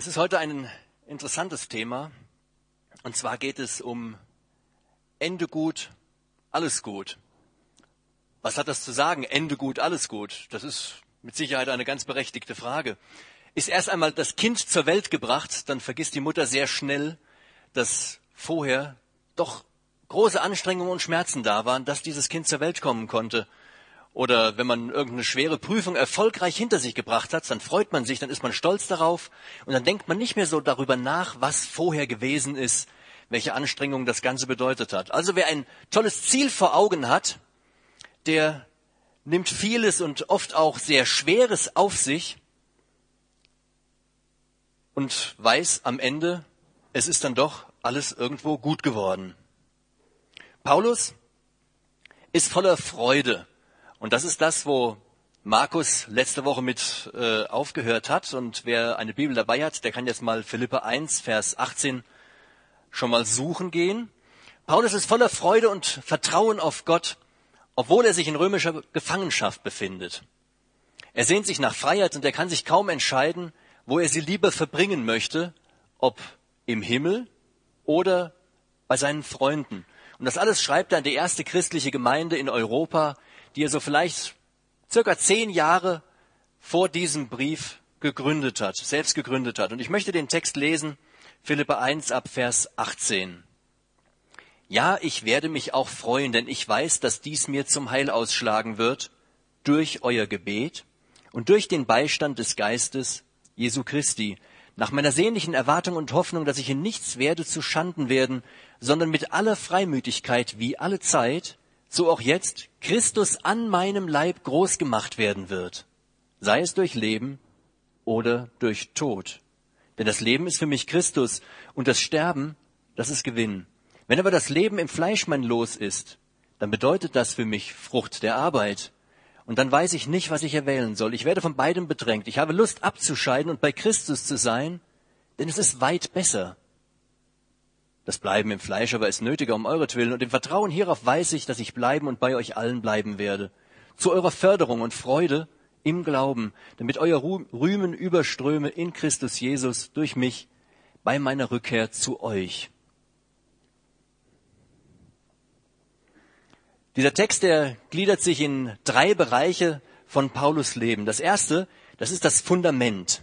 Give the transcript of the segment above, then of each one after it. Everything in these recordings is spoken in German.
Es ist heute ein interessantes Thema. Und zwar geht es um Ende gut, alles gut. Was hat das zu sagen? Ende gut, alles gut. Das ist mit Sicherheit eine ganz berechtigte Frage. Ist erst einmal das Kind zur Welt gebracht, dann vergisst die Mutter sehr schnell, dass vorher doch große Anstrengungen und Schmerzen da waren, dass dieses Kind zur Welt kommen konnte. Oder wenn man irgendeine schwere Prüfung erfolgreich hinter sich gebracht hat, dann freut man sich, dann ist man stolz darauf und dann denkt man nicht mehr so darüber nach, was vorher gewesen ist, welche Anstrengung das Ganze bedeutet hat. Also wer ein tolles Ziel vor Augen hat, der nimmt vieles und oft auch sehr Schweres auf sich und weiß am Ende, es ist dann doch alles irgendwo gut geworden. Paulus ist voller Freude und das ist das, wo Markus letzte Woche mit äh, aufgehört hat. Und wer eine Bibel dabei hat, der kann jetzt mal Philippe 1, Vers 18 schon mal suchen gehen. Paulus ist voller Freude und Vertrauen auf Gott, obwohl er sich in römischer Gefangenschaft befindet. Er sehnt sich nach Freiheit und er kann sich kaum entscheiden, wo er sie lieber verbringen möchte, ob im Himmel oder bei seinen Freunden. Und das alles schreibt er an die erste christliche Gemeinde in Europa, die er so vielleicht circa zehn Jahre vor diesem Brief gegründet hat, selbst gegründet hat. Und ich möchte den Text lesen, Philippe 1 ab Vers 18. Ja, ich werde mich auch freuen, denn ich weiß, dass dies mir zum Heil ausschlagen wird, durch euer Gebet und durch den Beistand des Geistes Jesu Christi, nach meiner sehnlichen Erwartung und Hoffnung, dass ich in nichts werde zu Schanden werden, sondern mit aller Freimütigkeit wie alle Zeit so auch jetzt Christus an meinem Leib groß gemacht werden wird, sei es durch Leben oder durch Tod. Denn das Leben ist für mich Christus und das Sterben, das ist Gewinn. Wenn aber das Leben im Fleisch mein Los ist, dann bedeutet das für mich Frucht der Arbeit. Und dann weiß ich nicht, was ich erwählen soll. Ich werde von beidem bedrängt. Ich habe Lust abzuscheiden und bei Christus zu sein, denn es ist weit besser. Das Bleiben im Fleisch aber ist nötiger um euretwillen, und im Vertrauen hierauf weiß ich, dass ich bleiben und bei euch allen bleiben werde. Zu eurer Förderung und Freude im Glauben, damit euer Rühmen überströme in Christus Jesus durch mich bei meiner Rückkehr zu euch. Dieser Text, der gliedert sich in drei Bereiche von Paulus Leben. Das erste, das ist das Fundament,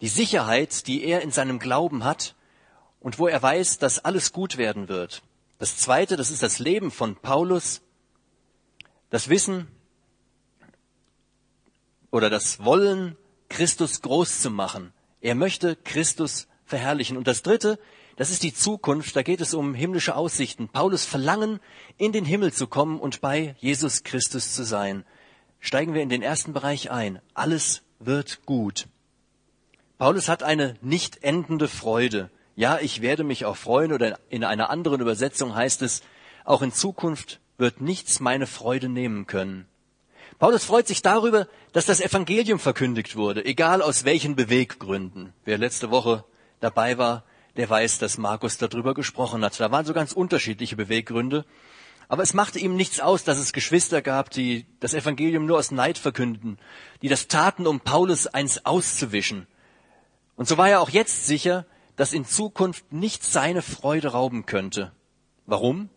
die Sicherheit, die er in seinem Glauben hat und wo er weiß, dass alles gut werden wird. Das zweite, das ist das Leben von Paulus, das Wissen oder das Wollen, Christus groß zu machen. Er möchte Christus verherrlichen. Und das dritte, das ist die Zukunft, da geht es um himmlische Aussichten. Paulus Verlangen, in den Himmel zu kommen und bei Jesus Christus zu sein. Steigen wir in den ersten Bereich ein. Alles wird gut. Paulus hat eine nicht endende Freude. Ja, ich werde mich auch freuen oder in einer anderen Übersetzung heißt es, auch in Zukunft wird nichts meine Freude nehmen können. Paulus freut sich darüber, dass das Evangelium verkündigt wurde, egal aus welchen Beweggründen. Wer letzte Woche dabei war, der weiß, dass Markus darüber gesprochen hat. Da waren so ganz unterschiedliche Beweggründe. Aber es machte ihm nichts aus, dass es Geschwister gab, die das Evangelium nur aus Neid verkünden, die das taten, um Paulus eins auszuwischen. Und so war er auch jetzt sicher, dass in Zukunft nichts seine Freude rauben könnte. Warum?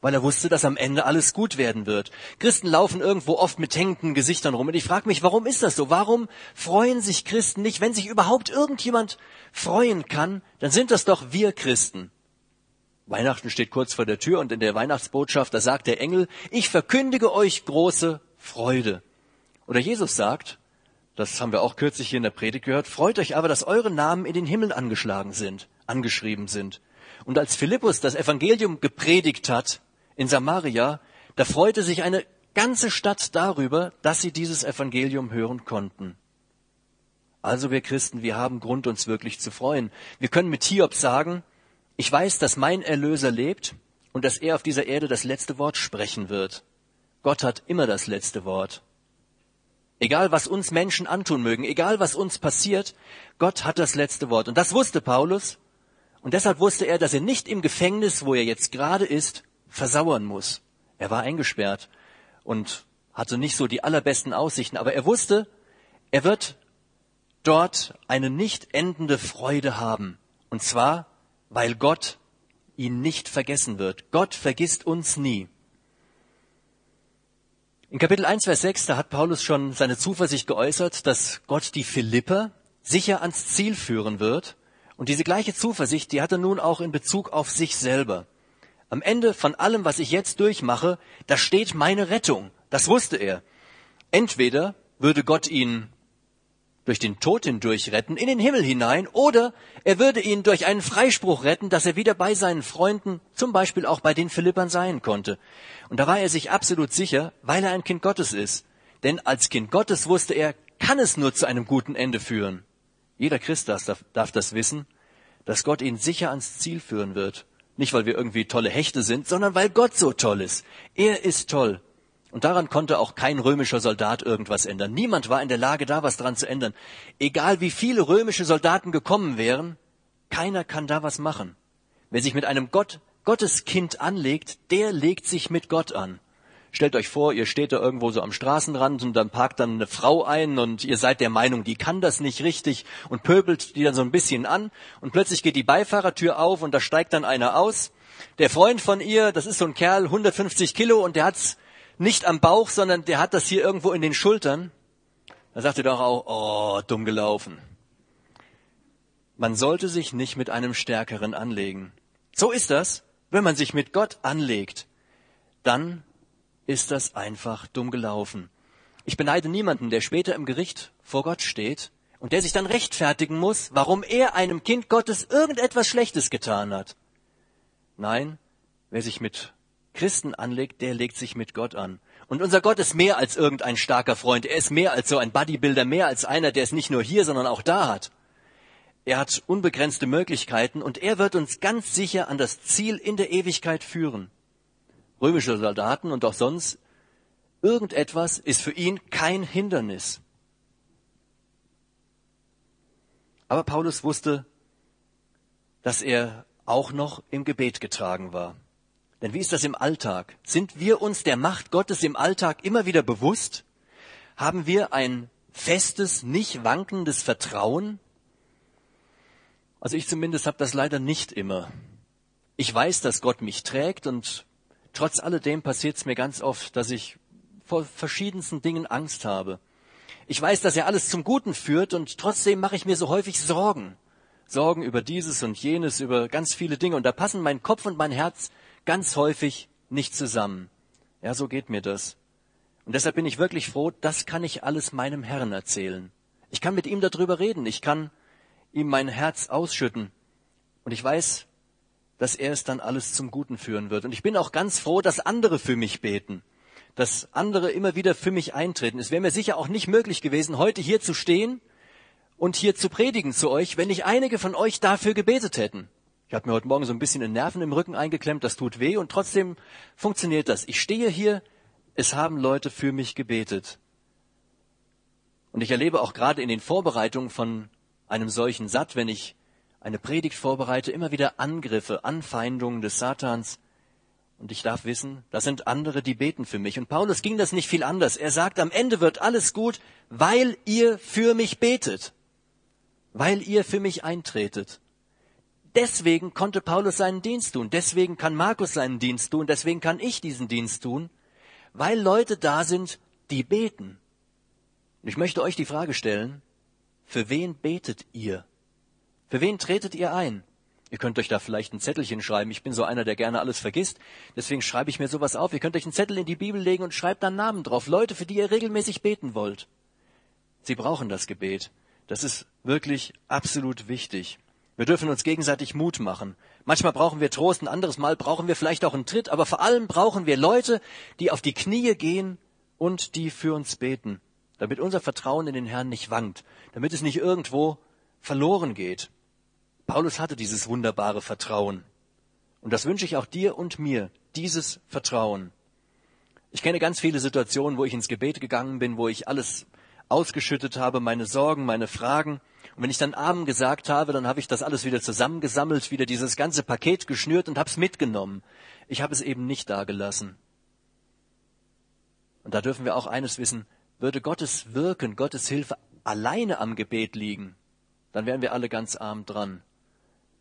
Weil er wusste, dass am Ende alles gut werden wird. Christen laufen irgendwo oft mit hängenden Gesichtern rum. Und ich frage mich, warum ist das so? Warum freuen sich Christen nicht? Wenn sich überhaupt irgendjemand freuen kann, dann sind das doch wir Christen. Weihnachten steht kurz vor der Tür und in der Weihnachtsbotschaft, da sagt der Engel, ich verkündige euch große Freude. Oder Jesus sagt, das haben wir auch kürzlich hier in der Predigt gehört. Freut euch aber, dass eure Namen in den Himmel angeschlagen sind, angeschrieben sind. Und als Philippus das Evangelium gepredigt hat in Samaria, da freute sich eine ganze Stadt darüber, dass sie dieses Evangelium hören konnten. Also wir Christen, wir haben Grund, uns wirklich zu freuen. Wir können mit Hiob sagen, ich weiß, dass mein Erlöser lebt und dass er auf dieser Erde das letzte Wort sprechen wird. Gott hat immer das letzte Wort. Egal was uns Menschen antun mögen, egal was uns passiert, Gott hat das letzte Wort. Und das wusste Paulus. Und deshalb wusste er, dass er nicht im Gefängnis, wo er jetzt gerade ist, versauern muss. Er war eingesperrt und hatte nicht so die allerbesten Aussichten, aber er wusste, er wird dort eine nicht endende Freude haben. Und zwar, weil Gott ihn nicht vergessen wird. Gott vergisst uns nie. In Kapitel 1, Vers 6, da hat Paulus schon seine Zuversicht geäußert, dass Gott die Philipper sicher ans Ziel führen wird. Und diese gleiche Zuversicht, die hat er nun auch in Bezug auf sich selber. Am Ende von allem, was ich jetzt durchmache, da steht meine Rettung. Das wusste er. Entweder würde Gott ihn durch den Tod hindurch retten, in den Himmel hinein, oder er würde ihn durch einen Freispruch retten, dass er wieder bei seinen Freunden, zum Beispiel auch bei den Philippern sein konnte. Und da war er sich absolut sicher, weil er ein Kind Gottes ist. Denn als Kind Gottes wusste er, kann es nur zu einem guten Ende führen. Jeder Christ darf, darf das wissen, dass Gott ihn sicher ans Ziel führen wird. Nicht, weil wir irgendwie tolle Hechte sind, sondern weil Gott so toll ist. Er ist toll. Und daran konnte auch kein römischer Soldat irgendwas ändern. Niemand war in der Lage, da was dran zu ändern. Egal wie viele römische Soldaten gekommen wären, keiner kann da was machen. Wer sich mit einem Gott, Gotteskind anlegt, der legt sich mit Gott an. Stellt euch vor, ihr steht da irgendwo so am Straßenrand und dann parkt dann eine Frau ein und ihr seid der Meinung, die kann das nicht richtig und pöbelt die dann so ein bisschen an und plötzlich geht die Beifahrertür auf und da steigt dann einer aus. Der Freund von ihr, das ist so ein Kerl, 150 Kilo und der hat's nicht am Bauch, sondern der hat das hier irgendwo in den Schultern. Da sagt er doch auch, oh, dumm gelaufen. Man sollte sich nicht mit einem Stärkeren anlegen. So ist das, wenn man sich mit Gott anlegt. Dann ist das einfach dumm gelaufen. Ich beneide niemanden, der später im Gericht vor Gott steht und der sich dann rechtfertigen muss, warum er einem Kind Gottes irgendetwas Schlechtes getan hat. Nein, wer sich mit Christen anlegt, der legt sich mit Gott an. Und unser Gott ist mehr als irgendein starker Freund. Er ist mehr als so ein Bodybuilder, mehr als einer, der es nicht nur hier, sondern auch da hat. Er hat unbegrenzte Möglichkeiten und er wird uns ganz sicher an das Ziel in der Ewigkeit führen. Römische Soldaten und auch sonst, irgendetwas ist für ihn kein Hindernis. Aber Paulus wusste, dass er auch noch im Gebet getragen war. Denn wie ist das im Alltag? Sind wir uns der Macht Gottes im Alltag immer wieder bewusst? Haben wir ein festes, nicht wankendes Vertrauen? Also ich zumindest habe das leider nicht immer. Ich weiß, dass Gott mich trägt und trotz alledem passiert es mir ganz oft, dass ich vor verschiedensten Dingen Angst habe. Ich weiß, dass er alles zum Guten führt und trotzdem mache ich mir so häufig Sorgen. Sorgen über dieses und jenes, über ganz viele Dinge. Und da passen mein Kopf und mein Herz ganz häufig nicht zusammen. Ja, so geht mir das. Und deshalb bin ich wirklich froh, das kann ich alles meinem Herrn erzählen. Ich kann mit ihm darüber reden, ich kann ihm mein Herz ausschütten. Und ich weiß, dass er es dann alles zum Guten führen wird. Und ich bin auch ganz froh, dass andere für mich beten, dass andere immer wieder für mich eintreten. Es wäre mir sicher auch nicht möglich gewesen, heute hier zu stehen und hier zu predigen zu euch, wenn nicht einige von euch dafür gebetet hätten. Ich habe mir heute Morgen so ein bisschen den Nerven im Rücken eingeklemmt, das tut weh und trotzdem funktioniert das. Ich stehe hier, es haben Leute für mich gebetet. Und ich erlebe auch gerade in den Vorbereitungen von einem solchen Satt, wenn ich eine Predigt vorbereite, immer wieder Angriffe, Anfeindungen des Satans. Und ich darf wissen, das sind andere, die beten für mich. Und Paulus ging das nicht viel anders. Er sagt, am Ende wird alles gut, weil ihr für mich betet. Weil ihr für mich eintretet. Deswegen konnte Paulus seinen Dienst tun, deswegen kann Markus seinen Dienst tun, deswegen kann ich diesen Dienst tun, weil Leute da sind, die beten. Ich möchte euch die Frage stellen, für wen betet ihr? Für wen tretet ihr ein? Ihr könnt euch da vielleicht ein Zettelchen schreiben. Ich bin so einer, der gerne alles vergisst. Deswegen schreibe ich mir sowas auf. Ihr könnt euch einen Zettel in die Bibel legen und schreibt dann Namen drauf. Leute, für die ihr regelmäßig beten wollt. Sie brauchen das Gebet. Das ist wirklich absolut wichtig. Wir dürfen uns gegenseitig Mut machen. Manchmal brauchen wir Trost, ein anderes Mal brauchen wir vielleicht auch einen Tritt, aber vor allem brauchen wir Leute, die auf die Knie gehen und die für uns beten, damit unser Vertrauen in den Herrn nicht wankt, damit es nicht irgendwo verloren geht. Paulus hatte dieses wunderbare Vertrauen. Und das wünsche ich auch dir und mir, dieses Vertrauen. Ich kenne ganz viele Situationen, wo ich ins Gebet gegangen bin, wo ich alles ausgeschüttet habe, meine Sorgen, meine Fragen, und wenn ich dann Abend gesagt habe, dann habe ich das alles wieder zusammengesammelt, wieder dieses ganze Paket geschnürt und habe es mitgenommen. Ich habe es eben nicht dagelassen. Und da dürfen wir auch eines wissen, würde Gottes Wirken, Gottes Hilfe alleine am Gebet liegen, dann wären wir alle ganz arm dran.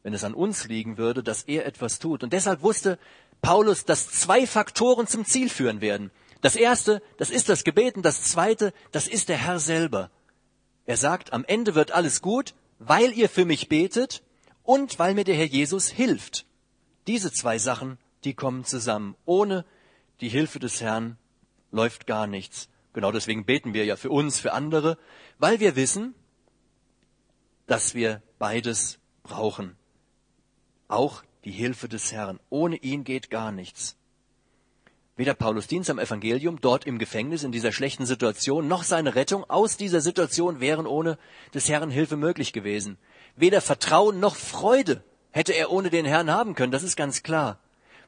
Wenn es an uns liegen würde, dass er etwas tut. Und deshalb wusste Paulus, dass zwei Faktoren zum Ziel führen werden. Das erste, das ist das Gebet und das zweite, das ist der Herr selber. Er sagt, am Ende wird alles gut, weil ihr für mich betet und weil mir der Herr Jesus hilft. Diese zwei Sachen, die kommen zusammen. Ohne die Hilfe des Herrn läuft gar nichts. Genau deswegen beten wir ja für uns, für andere, weil wir wissen, dass wir beides brauchen. Auch die Hilfe des Herrn. Ohne ihn geht gar nichts. Weder Paulus Dienst am Evangelium, dort im Gefängnis, in dieser schlechten Situation, noch seine Rettung aus dieser Situation wären ohne des Herrn Hilfe möglich gewesen. Weder Vertrauen noch Freude hätte er ohne den Herrn haben können, das ist ganz klar.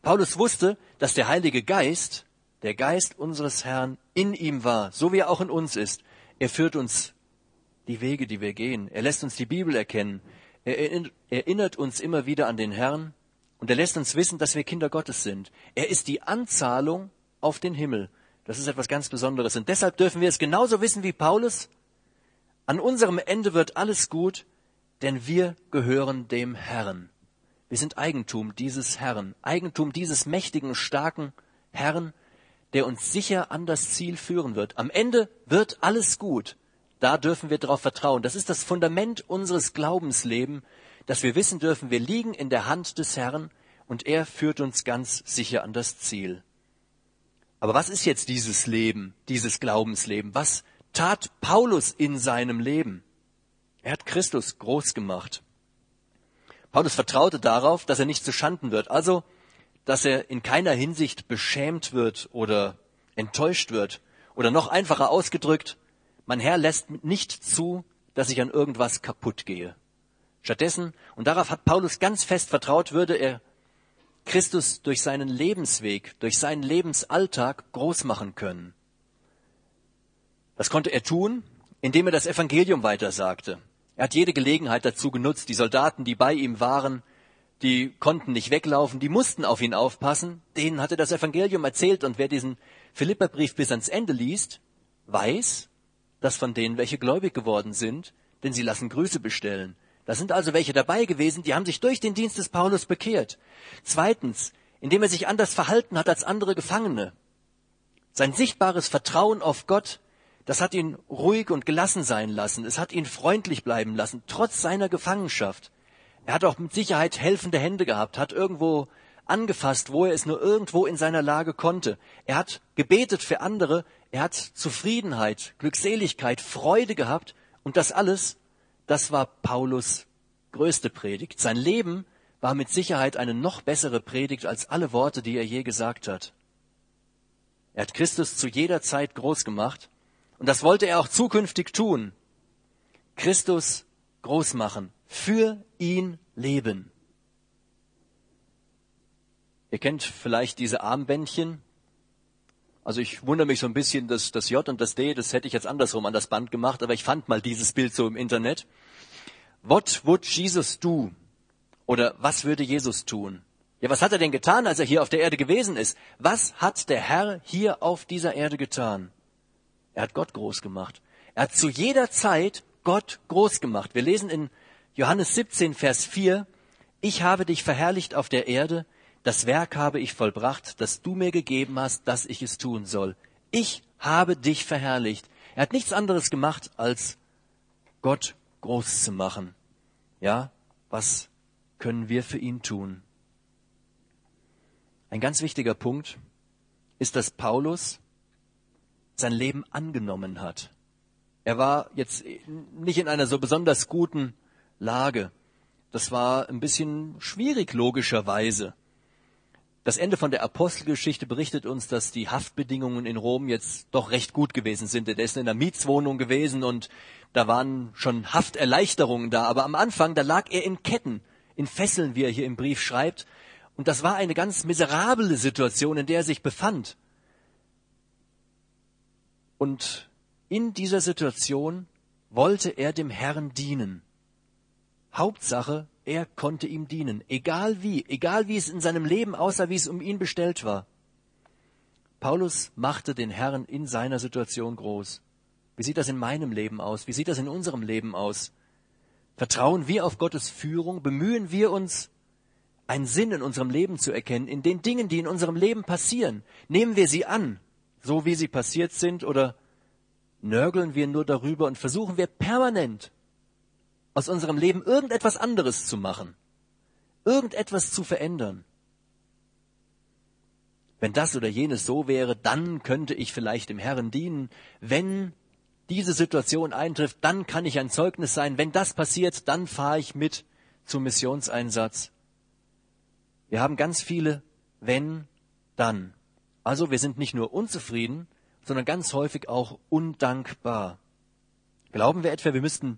Paulus wusste, dass der Heilige Geist, der Geist unseres Herrn, in ihm war, so wie er auch in uns ist. Er führt uns die Wege, die wir gehen. Er lässt uns die Bibel erkennen. Er erinnert uns immer wieder an den Herrn und er lässt uns wissen, dass wir Kinder Gottes sind. Er ist die Anzahlung auf den Himmel. Das ist etwas ganz Besonderes. Und deshalb dürfen wir es genauso wissen wie Paulus. An unserem Ende wird alles gut, denn wir gehören dem Herrn. Wir sind Eigentum dieses Herrn, Eigentum dieses mächtigen, starken Herrn, der uns sicher an das Ziel führen wird. Am Ende wird alles gut. Da dürfen wir darauf vertrauen. Das ist das Fundament unseres Glaubenslebens, dass wir wissen dürfen, wir liegen in der Hand des Herrn und er führt uns ganz sicher an das Ziel. Aber was ist jetzt dieses Leben, dieses Glaubensleben? Was tat Paulus in seinem Leben? Er hat Christus groß gemacht. Paulus vertraute darauf, dass er nicht zu Schanden wird, also dass er in keiner Hinsicht beschämt wird oder enttäuscht wird. Oder noch einfacher ausgedrückt, mein Herr lässt nicht zu, dass ich an irgendwas kaputt gehe. Stattdessen, und darauf hat Paulus ganz fest vertraut, würde er Christus durch seinen Lebensweg, durch seinen Lebensalltag groß machen können. Das konnte er tun, indem er das Evangelium weitersagte. Er hat jede Gelegenheit dazu genutzt. Die Soldaten, die bei ihm waren, die konnten nicht weglaufen, die mussten auf ihn aufpassen. Denen hat er das Evangelium erzählt. Und wer diesen Philipperbrief bis ans Ende liest, weiß, dass von denen welche gläubig geworden sind, denn sie lassen Grüße bestellen. Da sind also welche dabei gewesen, die haben sich durch den Dienst des Paulus bekehrt. Zweitens, indem er sich anders verhalten hat als andere Gefangene. Sein sichtbares Vertrauen auf Gott, das hat ihn ruhig und gelassen sein lassen. Es hat ihn freundlich bleiben lassen, trotz seiner Gefangenschaft. Er hat auch mit Sicherheit helfende Hände gehabt, hat irgendwo angefasst, wo er es nur irgendwo in seiner Lage konnte. Er hat gebetet für andere, er hat Zufriedenheit, Glückseligkeit, Freude gehabt und das alles, das war Paulus größte Predigt. Sein Leben war mit Sicherheit eine noch bessere Predigt als alle Worte, die er je gesagt hat. Er hat Christus zu jeder Zeit groß gemacht und das wollte er auch zukünftig tun. Christus groß machen, für ihn leben. Ihr kennt vielleicht diese Armbändchen. Also ich wundere mich so ein bisschen, dass das J und das D, das hätte ich jetzt andersrum an das Band gemacht, aber ich fand mal dieses Bild so im Internet. What would Jesus do? Oder was würde Jesus tun? Ja, was hat er denn getan, als er hier auf der Erde gewesen ist? Was hat der Herr hier auf dieser Erde getan? Er hat Gott groß gemacht. Er hat zu jeder Zeit Gott groß gemacht. Wir lesen in Johannes 17, Vers 4, Ich habe dich verherrlicht auf der Erde, das Werk habe ich vollbracht, das du mir gegeben hast, dass ich es tun soll. Ich habe dich verherrlicht. Er hat nichts anderes gemacht, als Gott groß zu machen. Ja, was können wir für ihn tun? Ein ganz wichtiger Punkt ist, dass Paulus sein Leben angenommen hat. Er war jetzt nicht in einer so besonders guten Lage. Das war ein bisschen schwierig logischerweise. Das Ende von der Apostelgeschichte berichtet uns, dass die Haftbedingungen in Rom jetzt doch recht gut gewesen sind. Er ist in einer Mietswohnung gewesen und da waren schon Hafterleichterungen da. Aber am Anfang, da lag er in Ketten, in Fesseln, wie er hier im Brief schreibt. Und das war eine ganz miserable Situation, in der er sich befand. Und in dieser Situation wollte er dem Herrn dienen. Hauptsache, er konnte ihm dienen, egal wie, egal wie es in seinem Leben aussah, wie es um ihn bestellt war. Paulus machte den Herrn in seiner Situation groß. Wie sieht das in meinem Leben aus? Wie sieht das in unserem Leben aus? Vertrauen wir auf Gottes Führung? Bemühen wir uns, einen Sinn in unserem Leben zu erkennen, in den Dingen, die in unserem Leben passieren? Nehmen wir sie an, so wie sie passiert sind, oder nörgeln wir nur darüber und versuchen wir permanent aus unserem Leben irgendetwas anderes zu machen, irgendetwas zu verändern? Wenn das oder jenes so wäre, dann könnte ich vielleicht dem Herrn dienen. Wenn diese Situation eintrifft, dann kann ich ein Zeugnis sein. Wenn das passiert, dann fahre ich mit zum Missionseinsatz. Wir haben ganz viele wenn, dann. Also wir sind nicht nur unzufrieden, sondern ganz häufig auch undankbar. Glauben wir etwa, wir müssten,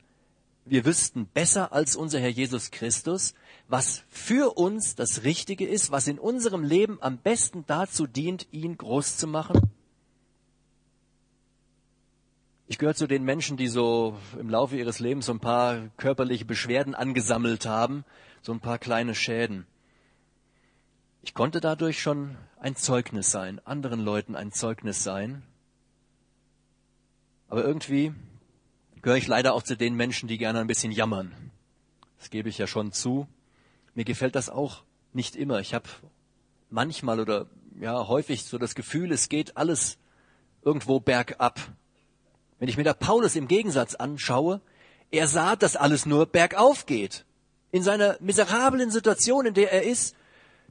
wir wüssten besser als unser Herr Jesus Christus, was für uns das Richtige ist, was in unserem Leben am besten dazu dient, ihn groß zu machen? Ich gehöre zu den Menschen, die so im Laufe ihres Lebens so ein paar körperliche Beschwerden angesammelt haben, so ein paar kleine Schäden. Ich konnte dadurch schon ein Zeugnis sein, anderen Leuten ein Zeugnis sein. Aber irgendwie gehöre ich leider auch zu den Menschen, die gerne ein bisschen jammern. Das gebe ich ja schon zu. Mir gefällt das auch nicht immer. Ich habe manchmal oder ja häufig so das Gefühl, es geht alles irgendwo bergab. Wenn ich mir da Paulus im Gegensatz anschaue, er sah, dass alles nur bergauf geht. In seiner miserablen Situation, in der er ist,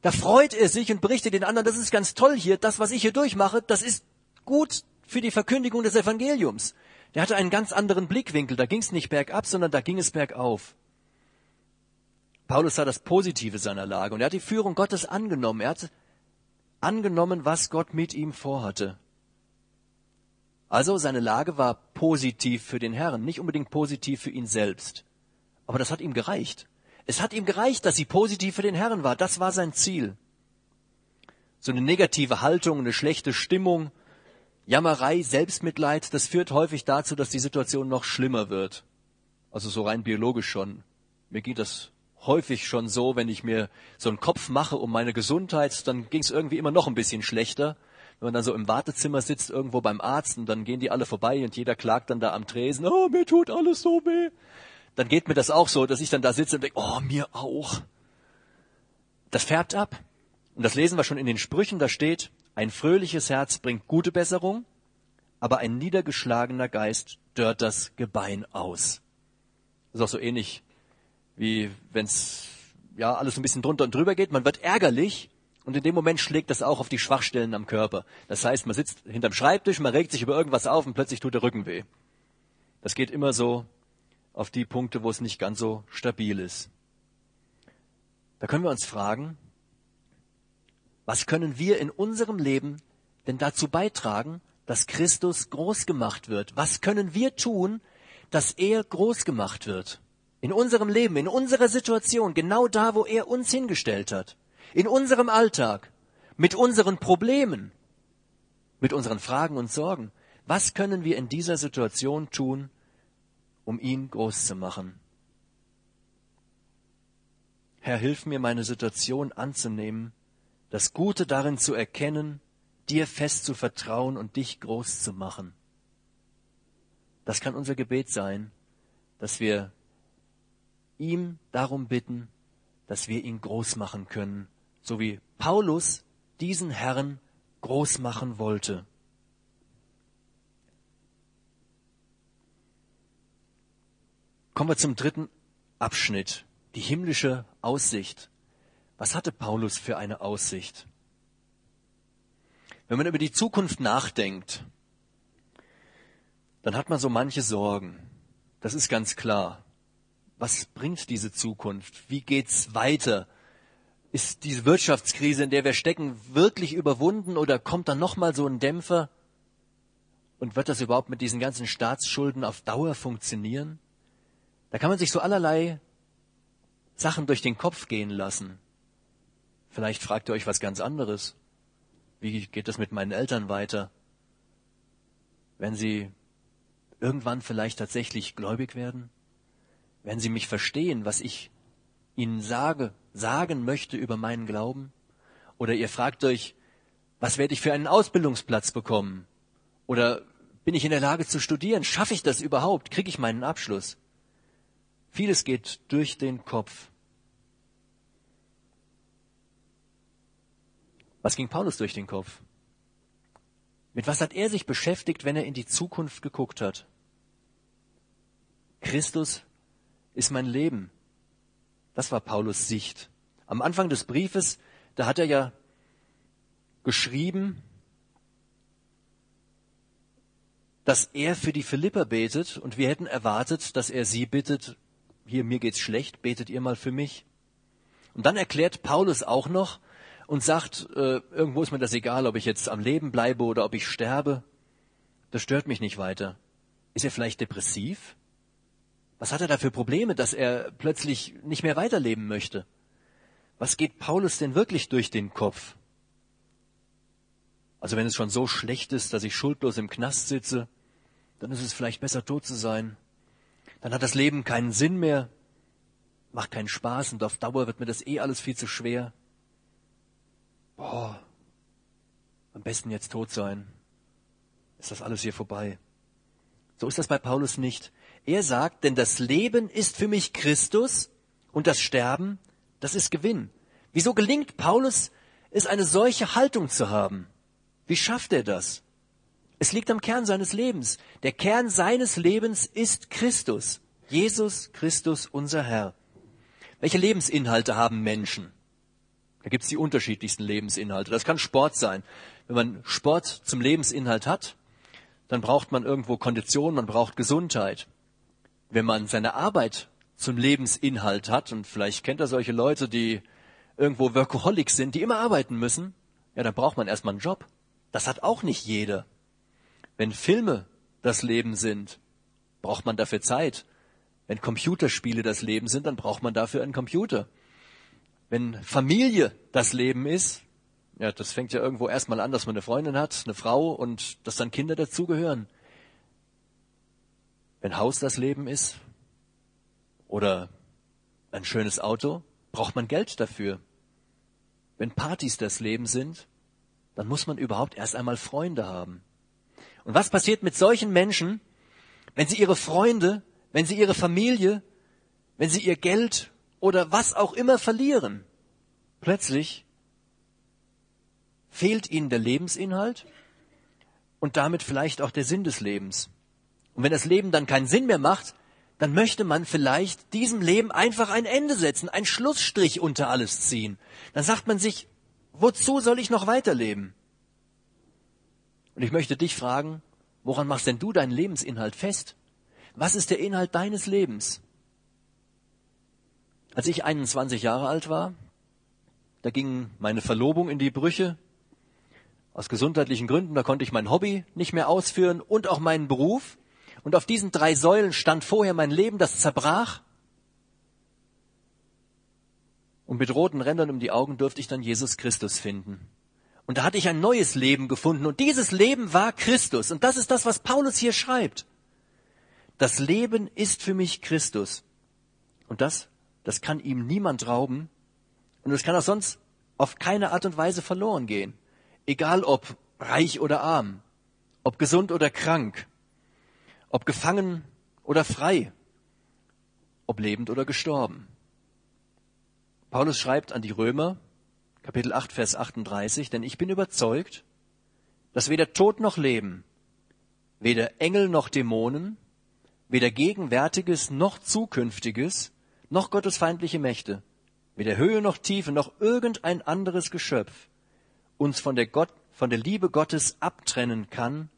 da freut er sich und berichtet den anderen, das ist ganz toll hier, das, was ich hier durchmache, das ist gut für die Verkündigung des Evangeliums. Der hatte einen ganz anderen Blickwinkel, da ging es nicht bergab, sondern da ging es bergauf. Paulus sah das Positive seiner Lage und er hat die Führung Gottes angenommen. Er hat angenommen, was Gott mit ihm vorhatte. Also seine Lage war positiv für den Herrn, nicht unbedingt positiv für ihn selbst. Aber das hat ihm gereicht. Es hat ihm gereicht, dass sie positiv für den Herrn war. Das war sein Ziel. So eine negative Haltung, eine schlechte Stimmung, Jammerei, Selbstmitleid, das führt häufig dazu, dass die Situation noch schlimmer wird. Also so rein biologisch schon. Mir geht das häufig schon so, wenn ich mir so einen Kopf mache um meine Gesundheit, dann ging es irgendwie immer noch ein bisschen schlechter wenn man dann so im Wartezimmer sitzt, irgendwo beim Arzt, und dann gehen die alle vorbei und jeder klagt dann da am Tresen, oh, mir tut alles so weh. Dann geht mir das auch so, dass ich dann da sitze und denke, oh, mir auch. Das färbt ab. Und das lesen wir schon in den Sprüchen, da steht, ein fröhliches Herz bringt gute Besserung, aber ein niedergeschlagener Geist dört das Gebein aus. Das ist auch so ähnlich, wie wenn's ja alles ein bisschen drunter und drüber geht. Man wird ärgerlich, und in dem Moment schlägt das auch auf die Schwachstellen am Körper. Das heißt, man sitzt hinterm Schreibtisch, man regt sich über irgendwas auf und plötzlich tut der Rücken weh. Das geht immer so auf die Punkte, wo es nicht ganz so stabil ist. Da können wir uns fragen, was können wir in unserem Leben denn dazu beitragen, dass Christus groß gemacht wird? Was können wir tun, dass er groß gemacht wird? In unserem Leben, in unserer Situation, genau da, wo er uns hingestellt hat in unserem Alltag, mit unseren Problemen, mit unseren Fragen und Sorgen. Was können wir in dieser Situation tun, um ihn groß zu machen? Herr, hilf mir, meine Situation anzunehmen, das Gute darin zu erkennen, dir fest zu vertrauen und dich groß zu machen. Das kann unser Gebet sein, dass wir ihm darum bitten, dass wir ihn groß machen können so wie Paulus diesen Herrn groß machen wollte. Kommen wir zum dritten Abschnitt, die himmlische Aussicht. Was hatte Paulus für eine Aussicht? Wenn man über die Zukunft nachdenkt, dann hat man so manche Sorgen. Das ist ganz klar. Was bringt diese Zukunft? Wie geht's weiter? Ist diese Wirtschaftskrise, in der wir stecken, wirklich überwunden oder kommt dann nochmal so ein Dämpfer? Und wird das überhaupt mit diesen ganzen Staatsschulden auf Dauer funktionieren? Da kann man sich so allerlei Sachen durch den Kopf gehen lassen. Vielleicht fragt ihr euch was ganz anderes. Wie geht das mit meinen Eltern weiter? Wenn sie irgendwann vielleicht tatsächlich gläubig werden? Wenn sie mich verstehen, was ich ihnen sage, sagen möchte über meinen Glauben? Oder ihr fragt euch, was werde ich für einen Ausbildungsplatz bekommen? Oder Bin ich in der Lage zu studieren? Schaffe ich das überhaupt? Kriege ich meinen Abschluss? Vieles geht durch den Kopf. Was ging Paulus durch den Kopf? Mit was hat er sich beschäftigt, wenn er in die Zukunft geguckt hat? Christus ist mein Leben. Das war Paulus Sicht. Am Anfang des Briefes, da hat er ja geschrieben, dass er für die Philipper betet und wir hätten erwartet, dass er sie bittet, hier mir geht's schlecht, betet ihr mal für mich. Und dann erklärt Paulus auch noch und sagt, äh, irgendwo ist mir das egal, ob ich jetzt am Leben bleibe oder ob ich sterbe. Das stört mich nicht weiter. Ist er vielleicht depressiv? Was hat er da für Probleme, dass er plötzlich nicht mehr weiterleben möchte? Was geht Paulus denn wirklich durch den Kopf? Also wenn es schon so schlecht ist, dass ich schuldlos im Knast sitze, dann ist es vielleicht besser tot zu sein. Dann hat das Leben keinen Sinn mehr, macht keinen Spaß und auf Dauer wird mir das eh alles viel zu schwer. Boah, am besten jetzt tot sein. Ist das alles hier vorbei? So ist das bei Paulus nicht. Er sagt, denn das Leben ist für mich Christus und das Sterben, das ist Gewinn. Wieso gelingt Paulus es, eine solche Haltung zu haben? Wie schafft er das? Es liegt am Kern seines Lebens. Der Kern seines Lebens ist Christus. Jesus Christus, unser Herr. Welche Lebensinhalte haben Menschen? Da gibt es die unterschiedlichsten Lebensinhalte. Das kann Sport sein. Wenn man Sport zum Lebensinhalt hat, dann braucht man irgendwo Kondition, man braucht Gesundheit. Wenn man seine Arbeit zum Lebensinhalt hat, und vielleicht kennt er solche Leute, die irgendwo Workaholics sind, die immer arbeiten müssen, ja, dann braucht man erstmal einen Job. Das hat auch nicht jeder. Wenn Filme das Leben sind, braucht man dafür Zeit. Wenn Computerspiele das Leben sind, dann braucht man dafür einen Computer. Wenn Familie das Leben ist, ja, das fängt ja irgendwo erstmal an, dass man eine Freundin hat, eine Frau und dass dann Kinder dazugehören. Wenn Haus das Leben ist oder ein schönes Auto, braucht man Geld dafür. Wenn Partys das Leben sind, dann muss man überhaupt erst einmal Freunde haben. Und was passiert mit solchen Menschen, wenn sie ihre Freunde, wenn sie ihre Familie, wenn sie ihr Geld oder was auch immer verlieren? Plötzlich fehlt ihnen der Lebensinhalt und damit vielleicht auch der Sinn des Lebens. Und wenn das Leben dann keinen Sinn mehr macht, dann möchte man vielleicht diesem Leben einfach ein Ende setzen, einen Schlussstrich unter alles ziehen. Dann sagt man sich, wozu soll ich noch weiterleben? Und ich möchte dich fragen, woran machst denn du deinen Lebensinhalt fest? Was ist der Inhalt deines Lebens? Als ich 21 Jahre alt war, da ging meine Verlobung in die Brüche. Aus gesundheitlichen Gründen, da konnte ich mein Hobby nicht mehr ausführen und auch meinen Beruf. Und auf diesen drei Säulen stand vorher mein Leben, das zerbrach. Und mit roten Rändern um die Augen durfte ich dann Jesus Christus finden. Und da hatte ich ein neues Leben gefunden. Und dieses Leben war Christus. Und das ist das, was Paulus hier schreibt. Das Leben ist für mich Christus. Und das, das kann ihm niemand rauben. Und es kann auch sonst auf keine Art und Weise verloren gehen. Egal ob reich oder arm, ob gesund oder krank, ob gefangen oder frei, ob lebend oder gestorben. Paulus schreibt an die Römer, Kapitel 8, Vers 38, denn ich bin überzeugt, dass weder Tod noch Leben, weder Engel noch Dämonen, weder Gegenwärtiges noch Zukünftiges, noch gottesfeindliche Mächte, weder Höhe noch Tiefe, noch irgendein anderes Geschöpf uns von der, Gott, von der Liebe Gottes abtrennen kann,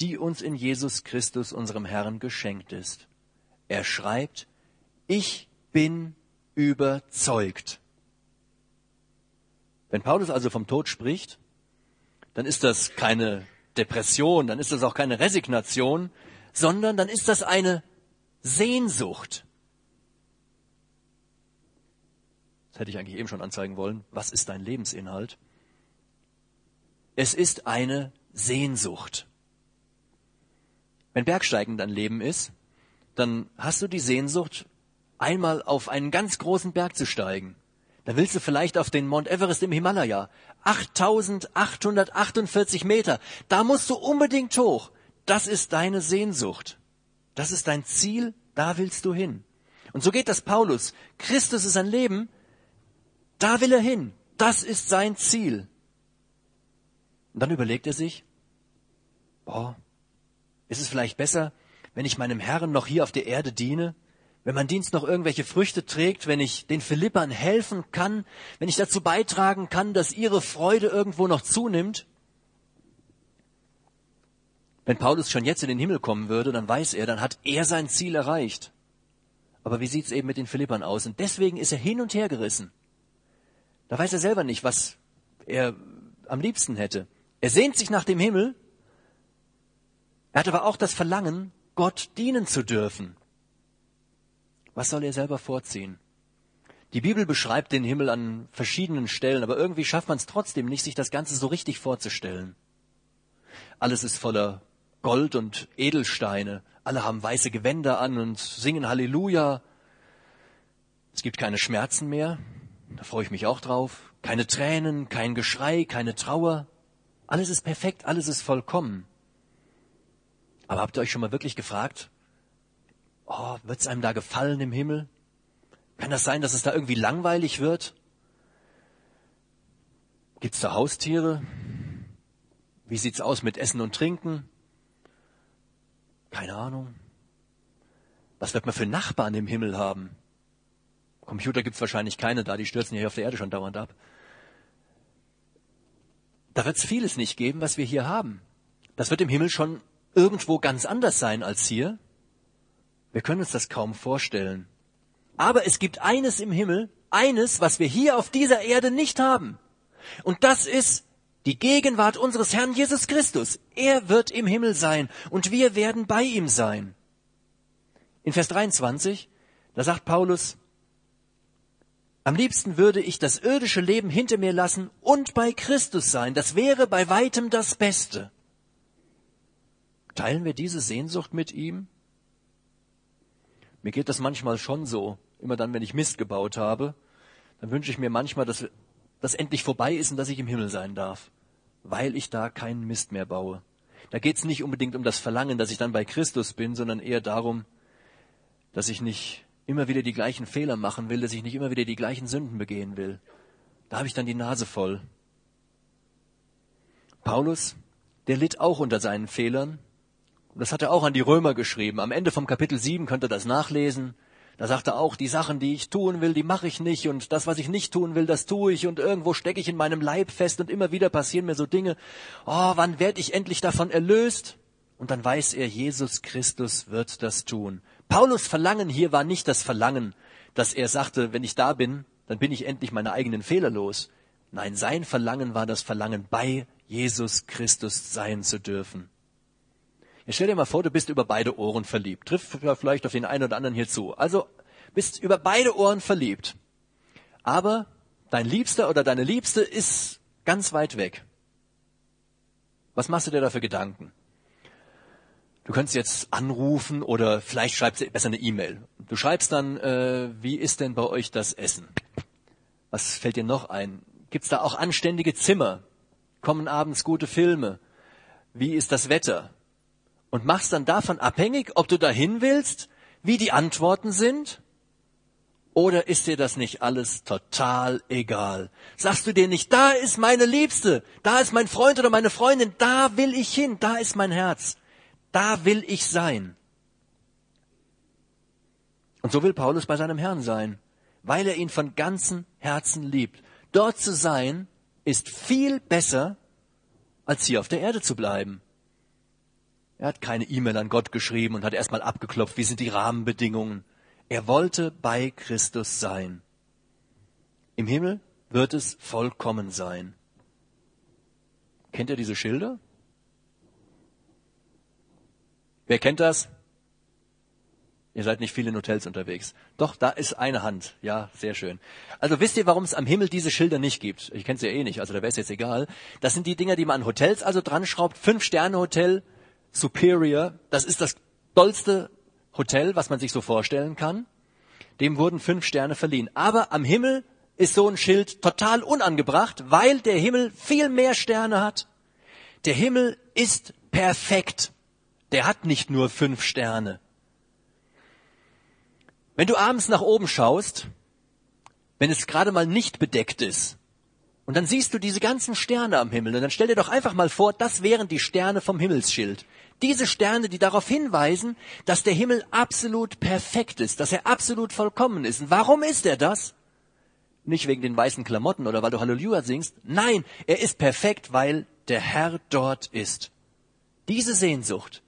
die uns in Jesus Christus, unserem Herrn, geschenkt ist. Er schreibt, ich bin überzeugt. Wenn Paulus also vom Tod spricht, dann ist das keine Depression, dann ist das auch keine Resignation, sondern dann ist das eine Sehnsucht. Das hätte ich eigentlich eben schon anzeigen wollen. Was ist dein Lebensinhalt? Es ist eine Sehnsucht. Wenn Bergsteigen dein Leben ist, dann hast du die Sehnsucht, einmal auf einen ganz großen Berg zu steigen. Da willst du vielleicht auf den Mount Everest im Himalaya. 8848 Meter. Da musst du unbedingt hoch. das ist deine Sehnsucht. Das ist dein Ziel, da willst du hin. Und so geht das Paulus. Christus ist sein Leben, da will er hin. Das ist sein Ziel. Und dann überlegt er sich, boah, ist es vielleicht besser, wenn ich meinem Herrn noch hier auf der Erde diene? Wenn mein Dienst noch irgendwelche Früchte trägt, wenn ich den Philippern helfen kann, wenn ich dazu beitragen kann, dass ihre Freude irgendwo noch zunimmt? Wenn Paulus schon jetzt in den Himmel kommen würde, dann weiß er, dann hat er sein Ziel erreicht. Aber wie sieht's eben mit den Philippern aus? Und deswegen ist er hin und her gerissen. Da weiß er selber nicht, was er am liebsten hätte. Er sehnt sich nach dem Himmel. Er hat aber auch das Verlangen, Gott dienen zu dürfen. Was soll er selber vorziehen? Die Bibel beschreibt den Himmel an verschiedenen Stellen, aber irgendwie schafft man es trotzdem nicht, sich das Ganze so richtig vorzustellen. Alles ist voller Gold und Edelsteine. Alle haben weiße Gewänder an und singen Halleluja. Es gibt keine Schmerzen mehr. Da freue ich mich auch drauf. Keine Tränen, kein Geschrei, keine Trauer. Alles ist perfekt, alles ist vollkommen. Aber habt ihr euch schon mal wirklich gefragt, oh, wird es einem da gefallen im Himmel? Kann das sein, dass es da irgendwie langweilig wird? Gibt's da Haustiere? Wie sieht's aus mit Essen und Trinken? Keine Ahnung. Was wird man für Nachbarn im Himmel haben? Computer gibt's wahrscheinlich keine da, die stürzen ja hier auf der Erde schon dauernd ab. Da wird's vieles nicht geben, was wir hier haben. Das wird im Himmel schon irgendwo ganz anders sein als hier. Wir können uns das kaum vorstellen. Aber es gibt eines im Himmel, eines, was wir hier auf dieser Erde nicht haben. Und das ist die Gegenwart unseres Herrn Jesus Christus. Er wird im Himmel sein und wir werden bei ihm sein. In Vers 23, da sagt Paulus, am liebsten würde ich das irdische Leben hinter mir lassen und bei Christus sein. Das wäre bei weitem das Beste. Teilen wir diese Sehnsucht mit ihm? Mir geht das manchmal schon so. Immer dann, wenn ich Mist gebaut habe, dann wünsche ich mir manchmal, dass das endlich vorbei ist und dass ich im Himmel sein darf, weil ich da keinen Mist mehr baue. Da geht es nicht unbedingt um das Verlangen, dass ich dann bei Christus bin, sondern eher darum, dass ich nicht immer wieder die gleichen Fehler machen will, dass ich nicht immer wieder die gleichen Sünden begehen will. Da habe ich dann die Nase voll. Paulus, der litt auch unter seinen Fehlern. Und das hat er auch an die Römer geschrieben. Am Ende vom Kapitel 7 könnt ihr das nachlesen. Da sagt er auch, die Sachen, die ich tun will, die mache ich nicht und das, was ich nicht tun will, das tue ich und irgendwo stecke ich in meinem Leib fest und immer wieder passieren mir so Dinge. Oh, wann werde ich endlich davon erlöst? Und dann weiß er, Jesus Christus wird das tun. Paulus Verlangen hier war nicht das Verlangen, dass er sagte, wenn ich da bin, dann bin ich endlich meine eigenen Fehler los. Nein, sein Verlangen war das Verlangen, bei Jesus Christus sein zu dürfen. Jetzt stell dir mal vor, du bist über beide Ohren verliebt. Trifft vielleicht auf den einen oder anderen hier zu. Also bist über beide Ohren verliebt. Aber dein Liebster oder deine Liebste ist ganz weit weg. Was machst du dir da für Gedanken? Du könntest jetzt anrufen oder vielleicht schreibst du besser eine E-Mail. Du schreibst dann, äh, wie ist denn bei euch das Essen? Was fällt dir noch ein? Gibt's da auch anständige Zimmer? Kommen abends gute Filme? Wie ist das Wetter? Und machst dann davon abhängig, ob du dahin willst, wie die Antworten sind? Oder ist dir das nicht alles total egal? Sagst du dir nicht, da ist meine Liebste, da ist mein Freund oder meine Freundin, da will ich hin, da ist mein Herz. Da will ich sein. Und so will Paulus bei seinem Herrn sein, weil er ihn von ganzem Herzen liebt. Dort zu sein ist viel besser, als hier auf der Erde zu bleiben. Er hat keine E-Mail an Gott geschrieben und hat erstmal abgeklopft, wie sind die Rahmenbedingungen. Er wollte bei Christus sein. Im Himmel wird es vollkommen sein. Kennt ihr diese Schilder? Wer kennt das? Ihr seid nicht viel in Hotels unterwegs. Doch, da ist eine Hand. Ja, sehr schön. Also wisst ihr, warum es am Himmel diese Schilder nicht gibt? Ich kenne sie ja eh nicht, also da wäre es jetzt egal. Das sind die Dinger, die man an Hotels also dran schraubt. Fünf-Sterne-Hotel, Superior. Das ist das tollste Hotel, was man sich so vorstellen kann. Dem wurden fünf Sterne verliehen. Aber am Himmel ist so ein Schild total unangebracht, weil der Himmel viel mehr Sterne hat. Der Himmel ist perfekt. Der hat nicht nur fünf Sterne. Wenn du abends nach oben schaust, wenn es gerade mal nicht bedeckt ist, und dann siehst du diese ganzen Sterne am Himmel, und dann stell dir doch einfach mal vor, das wären die Sterne vom Himmelsschild. Diese Sterne, die darauf hinweisen, dass der Himmel absolut perfekt ist, dass er absolut vollkommen ist. Und warum ist er das? Nicht wegen den weißen Klamotten oder weil du Halleluja singst. Nein, er ist perfekt, weil der Herr dort ist. Diese Sehnsucht,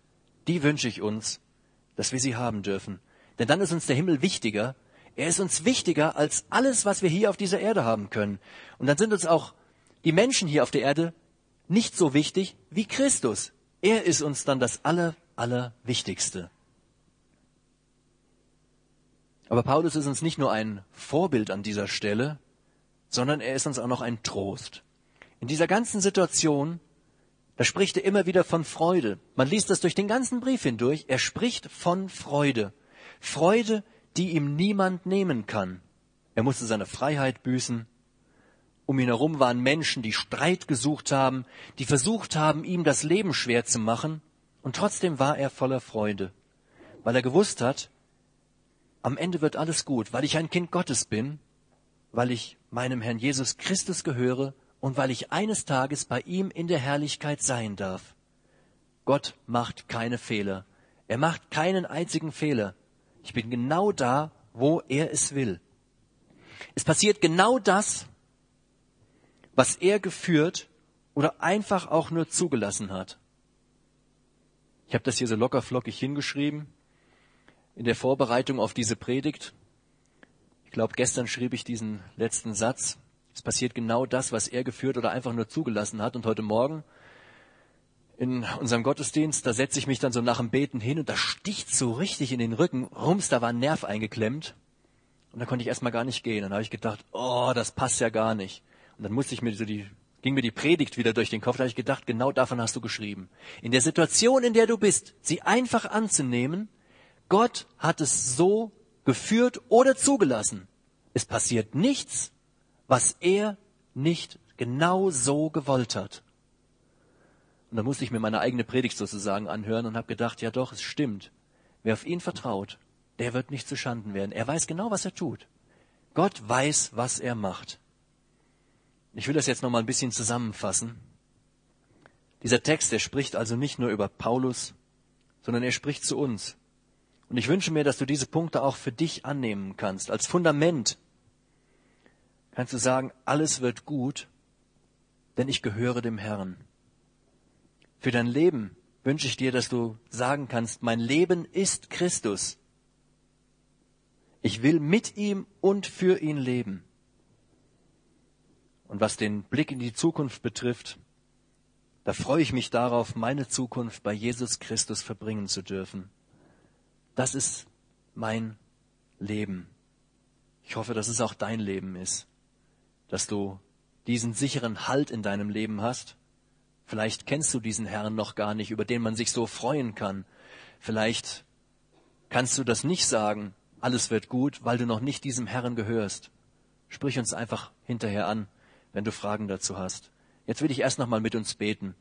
die wünsche ich uns, dass wir sie haben dürfen. Denn dann ist uns der Himmel wichtiger. Er ist uns wichtiger als alles, was wir hier auf dieser Erde haben können. Und dann sind uns auch die Menschen hier auf der Erde nicht so wichtig wie Christus. Er ist uns dann das Aller, Allerwichtigste. Aber Paulus ist uns nicht nur ein Vorbild an dieser Stelle, sondern er ist uns auch noch ein Trost. In dieser ganzen Situation, da spricht er immer wieder von Freude. Man liest das durch den ganzen Brief hindurch. Er spricht von Freude. Freude, die ihm niemand nehmen kann. Er musste seine Freiheit büßen. Um ihn herum waren Menschen, die Streit gesucht haben, die versucht haben, ihm das Leben schwer zu machen. Und trotzdem war er voller Freude, weil er gewusst hat, am Ende wird alles gut, weil ich ein Kind Gottes bin, weil ich meinem Herrn Jesus Christus gehöre und weil ich eines Tages bei ihm in der Herrlichkeit sein darf. Gott macht keine Fehler. Er macht keinen einzigen Fehler. Ich bin genau da, wo er es will. Es passiert genau das, was er geführt oder einfach auch nur zugelassen hat. Ich habe das hier so locker flockig hingeschrieben in der Vorbereitung auf diese Predigt. Ich glaube, gestern schrieb ich diesen letzten Satz. Es passiert genau das, was er geführt oder einfach nur zugelassen hat. Und heute Morgen in unserem Gottesdienst, da setze ich mich dann so nach dem Beten hin und da sticht so richtig in den Rücken. Rums, da war ein Nerv eingeklemmt. Und da konnte ich erstmal gar nicht gehen. Dann habe ich gedacht, oh, das passt ja gar nicht. Und dann musste ich mir so die, ging mir die Predigt wieder durch den Kopf. Da habe ich gedacht, genau davon hast du geschrieben. In der Situation, in der du bist, sie einfach anzunehmen. Gott hat es so geführt oder zugelassen. Es passiert nichts, was er nicht genau so gewollt hat. Und da musste ich mir meine eigene Predigt sozusagen anhören und habe gedacht, ja doch, es stimmt. Wer auf ihn vertraut, der wird nicht zu Schanden werden. Er weiß genau, was er tut. Gott weiß, was er macht. Ich will das jetzt noch mal ein bisschen zusammenfassen. Dieser Text, der spricht also nicht nur über Paulus, sondern er spricht zu uns. Und ich wünsche mir, dass du diese Punkte auch für dich annehmen kannst. Als Fundament kannst du sagen, alles wird gut, denn ich gehöre dem Herrn. Für dein Leben wünsche ich dir, dass du sagen kannst, mein Leben ist Christus. Ich will mit ihm und für ihn leben. Und was den Blick in die Zukunft betrifft, da freue ich mich darauf, meine Zukunft bei Jesus Christus verbringen zu dürfen. Das ist mein Leben. Ich hoffe, dass es auch dein Leben ist, dass du diesen sicheren Halt in deinem Leben hast. Vielleicht kennst du diesen Herrn noch gar nicht, über den man sich so freuen kann. Vielleicht kannst du das nicht sagen, alles wird gut, weil du noch nicht diesem Herrn gehörst. Sprich uns einfach hinterher an wenn du Fragen dazu hast. Jetzt will ich erst noch mal mit uns beten.